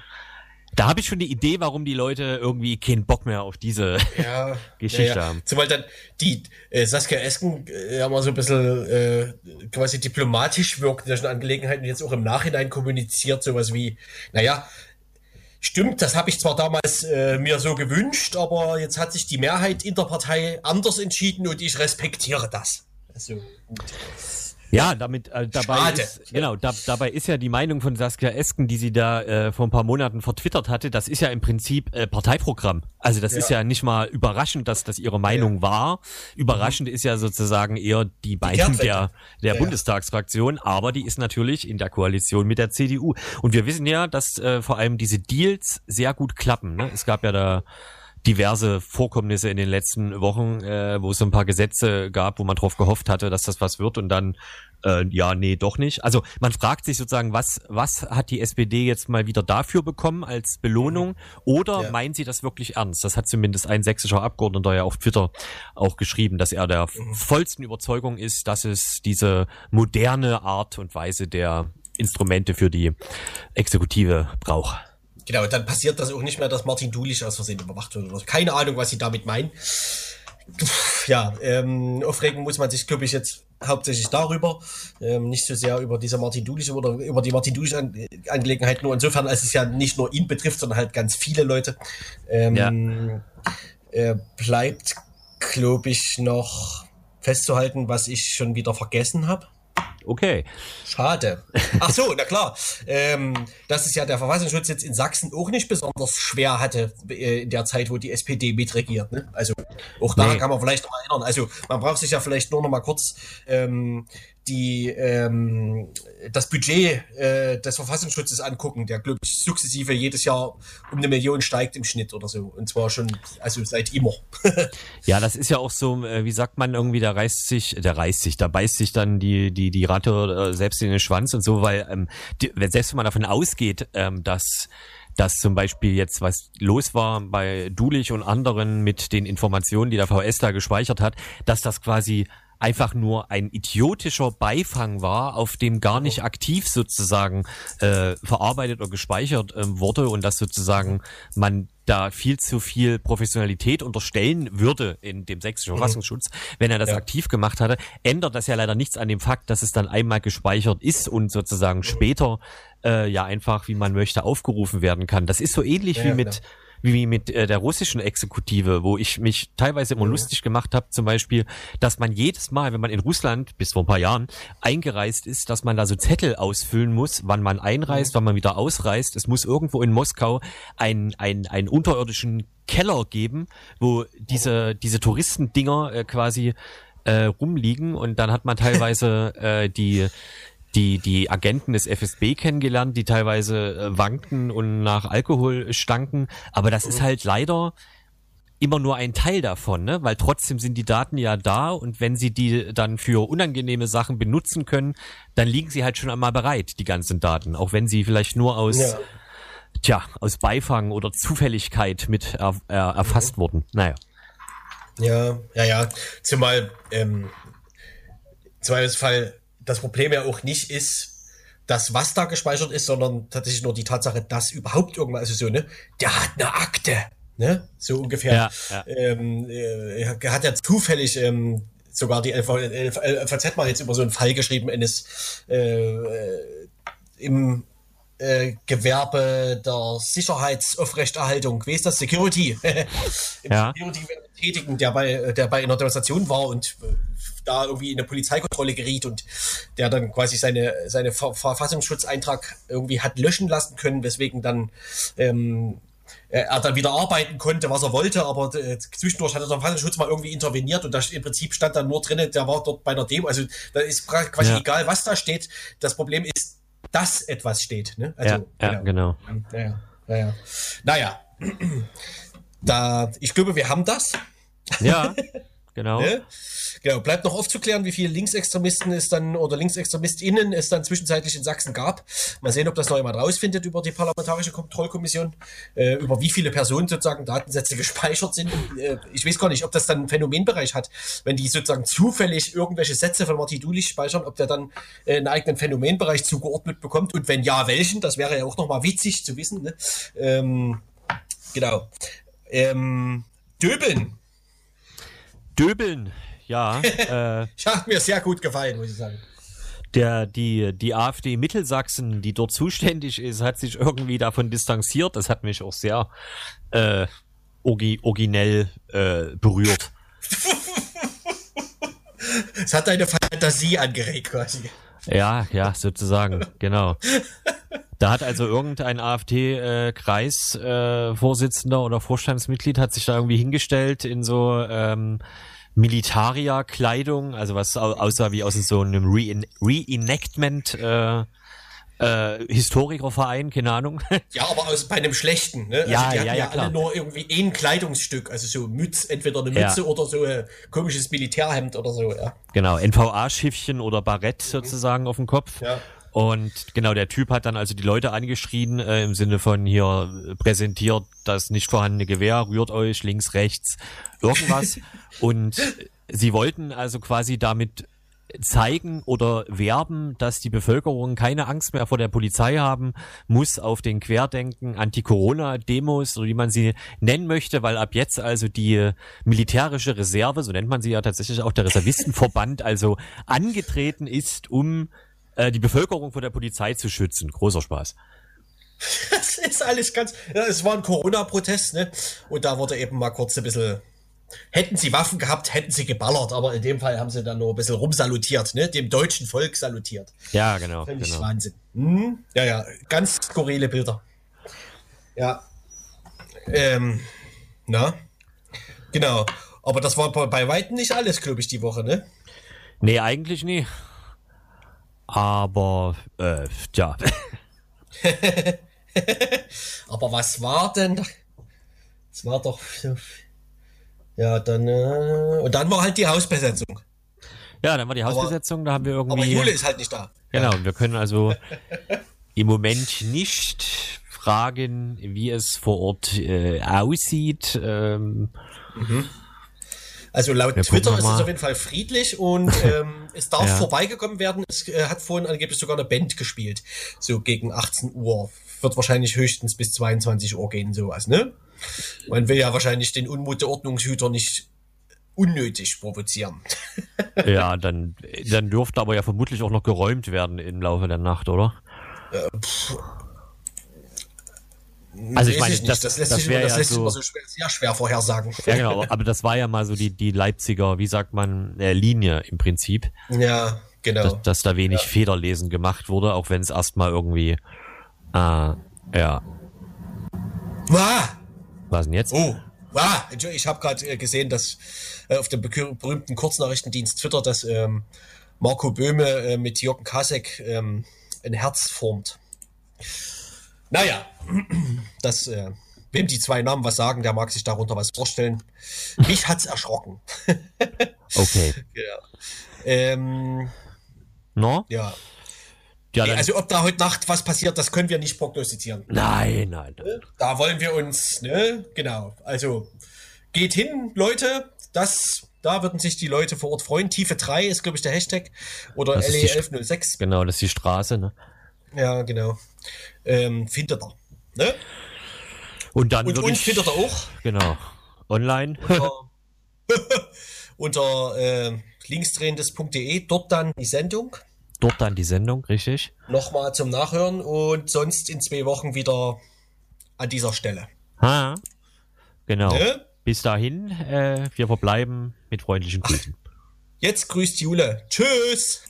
Da habe ich schon die Idee, warum die Leute irgendwie keinen Bock mehr auf diese ja, Geschichte (laughs) ja, ja. haben. Zumal dann die äh, Saskia Esken äh, ja mal so ein bisschen äh, quasi diplomatisch wirkt in solchen Angelegenheiten jetzt auch im Nachhinein kommuniziert, sowas wie, naja, Stimmt, das habe ich zwar damals äh, mir so gewünscht, aber jetzt hat sich die Mehrheit in der Partei anders entschieden und ich respektiere das. Also, gut. Ja, damit äh, dabei Schade. ist, genau, da, dabei ist ja die Meinung von Saskia Esken, die sie da äh, vor ein paar Monaten vertwittert hatte, das ist ja im Prinzip äh, Parteiprogramm. Also das ja. ist ja nicht mal überraschend, dass das ihre Meinung ja. war. Überraschend mhm. ist ja sozusagen eher die Meinung der der ja. Bundestagsfraktion, aber die ist natürlich in der Koalition mit der CDU. Und wir wissen ja, dass äh, vor allem diese Deals sehr gut klappen. Ne? Es gab ja da diverse Vorkommnisse in den letzten Wochen, äh, wo es so ein paar Gesetze gab, wo man drauf gehofft hatte, dass das was wird und dann äh, ja, nee, doch nicht. Also man fragt sich sozusagen, was was hat die SPD jetzt mal wieder dafür bekommen als Belohnung mhm. oder ja. meint sie das wirklich ernst? Das hat zumindest ein sächsischer Abgeordneter ja auf Twitter auch geschrieben, dass er der mhm. vollsten Überzeugung ist, dass es diese moderne Art und Weise der Instrumente für die Exekutive braucht. Genau, dann passiert das auch nicht mehr, dass Martin Dulich aus Versehen überwacht wird. Oder so. Keine Ahnung, was sie damit meinen. Ja, ähm, aufregen muss man sich, glaube ich, jetzt hauptsächlich darüber, ähm, nicht so sehr über diese Martin Dulich oder über die Martin Dulich Angelegenheit nur insofern, als es ja nicht nur ihn betrifft, sondern halt ganz viele Leute. Ähm, ja. äh, bleibt, glaube ich, noch festzuhalten, was ich schon wieder vergessen habe. Okay. Schade. Ach so, na klar. Ähm, dass es ja der Verfassungsschutz jetzt in Sachsen auch nicht besonders schwer hatte äh, in der Zeit, wo die SPD mitregiert. Ne? Also auch da nee. kann man vielleicht noch erinnern. Also man braucht sich ja vielleicht nur noch mal kurz ähm, die ähm, das Budget äh, des Verfassungsschutzes angucken, der glaube ich sukzessive jedes Jahr um eine Million steigt im Schnitt oder so. Und zwar schon, also seit immer. (laughs) ja, das ist ja auch so, äh, wie sagt man irgendwie, da reißt sich, der reißt sich, da beißt sich dann die, die, die Ratte äh, selbst in den Schwanz und so, weil ähm, die, selbst wenn man davon ausgeht, ähm, dass dass zum Beispiel jetzt was los war bei Dulich und anderen mit den Informationen, die der VS da gespeichert hat, dass das quasi einfach nur ein idiotischer Beifang war, auf dem gar nicht aktiv sozusagen äh, verarbeitet oder gespeichert äh, wurde und dass sozusagen man da viel zu viel Professionalität unterstellen würde in dem sächsischen mhm. Verfassungsschutz, wenn er das ja. aktiv gemacht hatte, ändert das ja leider nichts an dem Fakt, dass es dann einmal gespeichert ist und sozusagen mhm. später äh, ja einfach, wie man möchte, aufgerufen werden kann. Das ist so ähnlich ja, wie mit klar wie mit äh, der russischen Exekutive, wo ich mich teilweise immer lustig gemacht habe, zum Beispiel, dass man jedes Mal, wenn man in Russland bis vor ein paar Jahren eingereist ist, dass man da so Zettel ausfüllen muss, wann man einreist, wann man wieder ausreist. Es muss irgendwo in Moskau ein, ein, einen unterirdischen Keller geben, wo diese, diese Touristendinger äh, quasi äh, rumliegen. Und dann hat man teilweise (laughs) äh, die die, die Agenten des FSB kennengelernt, die teilweise äh, wankten und nach Alkohol stanken. Aber das ist halt leider immer nur ein Teil davon, ne? weil trotzdem sind die Daten ja da und wenn sie die dann für unangenehme Sachen benutzen können, dann liegen sie halt schon einmal bereit, die ganzen Daten, auch wenn sie vielleicht nur aus, ja. tja, aus Beifang oder Zufälligkeit mit er, er, erfasst mhm. wurden. Naja. Ja, ja, ja. Zumal ähm, Zweifelsfall das Problem ja auch nicht ist, das, was da gespeichert ist, sondern tatsächlich nur die Tatsache, dass überhaupt irgendwas, also so, ne, der hat eine Akte, ne, so ungefähr. Ja, ja. Ähm, äh, er hat ja zufällig ähm, sogar die FAZ mal jetzt über so einen Fall geschrieben eines äh, äh, im äh, Gewerbe der Sicherheitsaufrechterhaltung, wie ist das? Security. (laughs) ja. Security tätigen, der bei, der bei einer Demonstration war und äh, da irgendwie in eine Polizeikontrolle geriet und der dann quasi seine, seine Ver Verfassungsschutzeintrag irgendwie hat löschen lassen können, weswegen dann ähm, er dann wieder arbeiten konnte, was er wollte, aber äh, zwischendurch hat der Verfassungsschutz mal irgendwie interveniert und da im Prinzip stand dann nur drinnen, der war dort bei einer Demo. Also da ist quasi ja. egal, was da steht. Das Problem ist, dass etwas steht. Ne? Also, ja, ja, genau. Naja, naja. naja. Da, ich glaube, wir haben das. Ja, (laughs) genau. ne? Genau, bleibt noch aufzuklären, wie viele Linksextremisten es dann oder LinksextremistInnen es dann zwischenzeitlich in Sachsen gab. Mal sehen, ob das noch jemand rausfindet über die Parlamentarische Kontrollkommission, äh, über wie viele Personen sozusagen Datensätze (laughs) gespeichert sind. Äh, ich weiß gar nicht, ob das dann einen Phänomenbereich hat, wenn die sozusagen zufällig irgendwelche Sätze von Martin Dulich speichern, ob der dann äh, einen eigenen Phänomenbereich zugeordnet bekommt und wenn ja, welchen. Das wäre ja auch nochmal witzig zu wissen. Ne? Ähm, genau. Ähm, Döbeln. Döbeln, ja. (laughs) Äh, hat mir sehr gut gefallen, muss ich sagen. Der, die, die AfD Mittelsachsen, die dort zuständig ist, hat sich irgendwie davon distanziert. Das hat mich auch sehr äh, originell äh, berührt. (laughs) Es hat deine Fantasie angeregt quasi. Ja, ja, sozusagen, genau. (laughs) Da hat also irgendein AfD-Kreisvorsitzender äh, oder Vorstandsmitglied hat sich da irgendwie hingestellt in so ähm, Militaria-Kleidung, also was aussah wie aus so einem Reenactment äh, äh, Historikerverein, keine Ahnung. Ja, aber aus bei einem schlechten, ne? Also ja, die hatten ja, ja, ja alle nur irgendwie ein Kleidungsstück, also so Mütz, entweder eine Mütze ja. oder so ein komisches Militärhemd oder so, ja. Genau, NVA-Schiffchen oder Barett mhm. sozusagen auf dem Kopf. Ja. Und genau, der Typ hat dann also die Leute angeschrien, äh, im Sinne von hier präsentiert das nicht vorhandene Gewehr, rührt euch links, rechts, irgendwas. (laughs) und sie wollten also quasi damit zeigen oder werben, dass die Bevölkerung keine Angst mehr vor der Polizei haben muss auf den Querdenken, Anti-Corona-Demos oder wie man sie nennen möchte, weil ab jetzt also die militärische Reserve, so nennt man sie ja tatsächlich auch der Reservistenverband, also angetreten ist, um äh, die Bevölkerung vor der Polizei zu schützen. Großer Spaß. Das ist alles ganz. Ja, es war ein Corona-Protest, ne? Und da wurde eben mal kurz ein bisschen. Hätten sie Waffen gehabt, hätten sie geballert, aber in dem Fall haben sie dann nur ein bisschen rumsalutiert, ne? Dem deutschen Volk salutiert. Ja, genau. Finde ich genau. Wahnsinn. Hm? Ja, ja, ganz skurrile Bilder. Ja. Ähm, na? Genau. Aber das war bei Weitem nicht alles, glaube ich, die Woche, ne? Nee, eigentlich nie. Aber, äh, ja. (laughs) Aber was war denn? Es war doch. Ja, dann. Äh, und dann war halt die Hausbesetzung. Ja, dann war die Hausbesetzung, da haben wir irgendwie. Aber Jule ist halt nicht da. Genau, und wir können also (laughs) im Moment nicht fragen, wie es vor Ort äh, aussieht. Ähm, Also laut gucken Twitter wir ist es auf jeden Fall friedlich und (laughs) ähm, es darf Ja. vorbeigekommen werden. Es äh, hat vorhin angeblich sogar eine Band gespielt. So gegen 18 Uhr. Wird wahrscheinlich höchstens bis 22 Uhr gehen, sowas, ne? Man will ja wahrscheinlich den Unmut der Ordnungshüter nicht unnötig provozieren. ja, (laughs) dann, dann dürfte aber ja vermutlich auch noch geräumt werden im Laufe der Nacht, oder? Also ich meine, nicht. das- das lässt das sich, das ja lässt sich so- immer so schwer, sehr schwer vorhersagen. Ja, genau, aber, das war ja mal so die, die Leipziger, wie sagt man, äh, Linie im Prinzip, Ja, genau. dass, dass da wenig Federlesen gemacht wurde, auch wenn es erstmal irgendwie, äh, ja, Wah! was denn jetzt? Oh, ah, Entschuldigung, ich habe gerade äh, gesehen, dass äh, auf dem berühmten Kurznachrichtendienst Twitter, dass ähm, Marco Böhme äh, mit Jürgen Kasek ähm, ein Herz formt. Naja, das, äh, wem die zwei Namen was sagen, der mag sich darunter was vorstellen. Mich hat's erschrocken. (laughs) Okay. Ja. Ähm, No? ja. Ja, Also ob da heute Nacht was passiert, das können wir nicht prognostizieren. nein, nein. Da wollen wir uns, ne? Genau. Also geht hin, Leute. Das, da würden sich die Leute vor Ort freuen. Tiefe 3 ist, glaube ich, der Hashtag. Oder Das ist die LE1106. Genau, das ist die Straße, ne? Ja, genau. Ähm, findet er. Ne? Und dann Und uns findet er auch genau, online. unter (laughs) äh, linksdrehendes.de. Dort dann die Sendung. Dort dann die Sendung, richtig? Nochmal zum Nachhören und sonst in zwei Wochen wieder an dieser Stelle. Ha. Genau. Ne? Bis dahin, äh, wir verbleiben mit freundlichen Grüßen. Jetzt grüßt Jule. Tschüss.